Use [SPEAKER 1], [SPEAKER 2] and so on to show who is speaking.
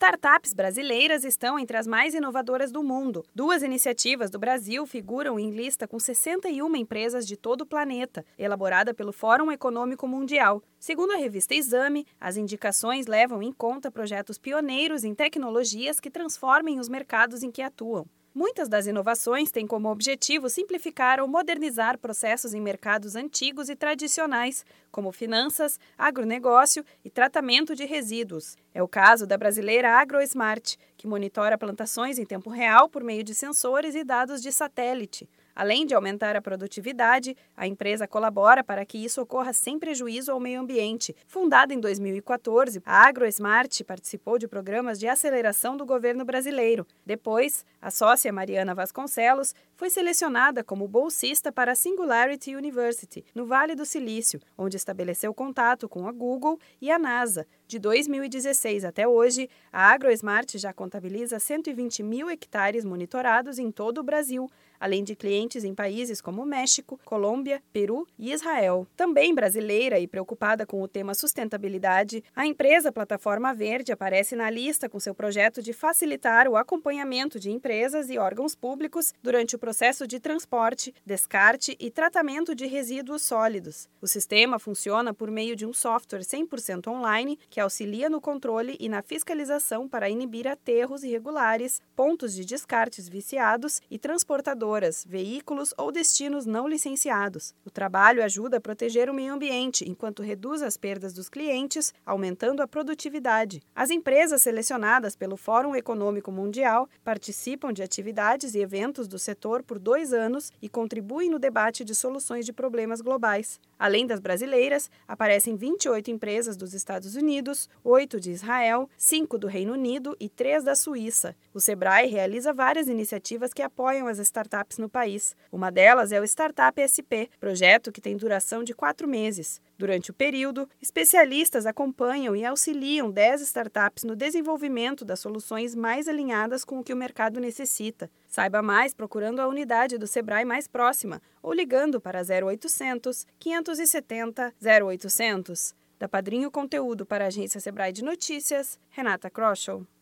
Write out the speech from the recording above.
[SPEAKER 1] Startups brasileiras estão entre as mais inovadoras do mundo. Duas iniciativas do Brasil figuram em lista com 61 empresas de todo o planeta, elaborada pelo Fórum Econômico Mundial. Segundo a revista Exame, as indicações levam em conta projetos pioneiros em tecnologias que transformem os mercados em que atuam. Muitas das inovações têm como objetivo simplificar ou modernizar processos em mercados antigos e tradicionais, como finanças, agronegócio e tratamento de resíduos. É o caso da brasileira AgroSmart, que monitora plantações em tempo real por meio de sensores e dados de satélite. Além de aumentar a produtividade, a empresa colabora para que isso ocorra sem prejuízo ao meio ambiente. Fundada em 2014, a AgroSmart participou de programas de aceleração do governo brasileiro. Depois, a sócia Mariana Vasconcelos foi selecionada como bolsista para a Singularity University, no Vale do Silício, onde estabeleceu contato com a Google e a NASA. De 2016 até hoje, a AgroSmart já contabiliza 120 mil hectares monitorados em todo o Brasil, além de clientes em países como México, Colômbia, Peru e Israel. Também brasileira e preocupada com o tema sustentabilidade, a empresa Plataforma Verde aparece na lista com seu projeto de facilitar o acompanhamento de empresas e órgãos públicos durante o processo de transporte, descarte e tratamento de resíduos sólidos. O sistema funciona por meio de um software 100% online que auxilia no controle e na fiscalização para inibir aterros irregulares, pontos de descartes viciados e transportadores veículos ou destinos não licenciados. O trabalho ajuda a proteger o meio ambiente, enquanto reduz as perdas dos clientes, aumentando a produtividade. As empresas selecionadas pelo Fórum Econômico Mundial participam de atividades e eventos do setor por dois anos e contribuem no debate de soluções de problemas globais. Além das brasileiras, aparecem 28 empresas dos Estados Unidos, 8 de Israel, 5 do Reino Unido e 3 da Suíça. O Sebrae realiza várias iniciativas que apoiam as startups no país. Uma delas é o Startup SP, projeto que tem duração de quatro meses. Durante o período, especialistas acompanham e auxiliam 10 startups no desenvolvimento das soluções mais alinhadas com o que o mercado necessita. Saiba mais procurando a unidade do Sebrae mais próxima ou ligando para 0800 570 0800. Da Padrinho Conteúdo para a agência Sebrae de Notícias, Renata Kroschel.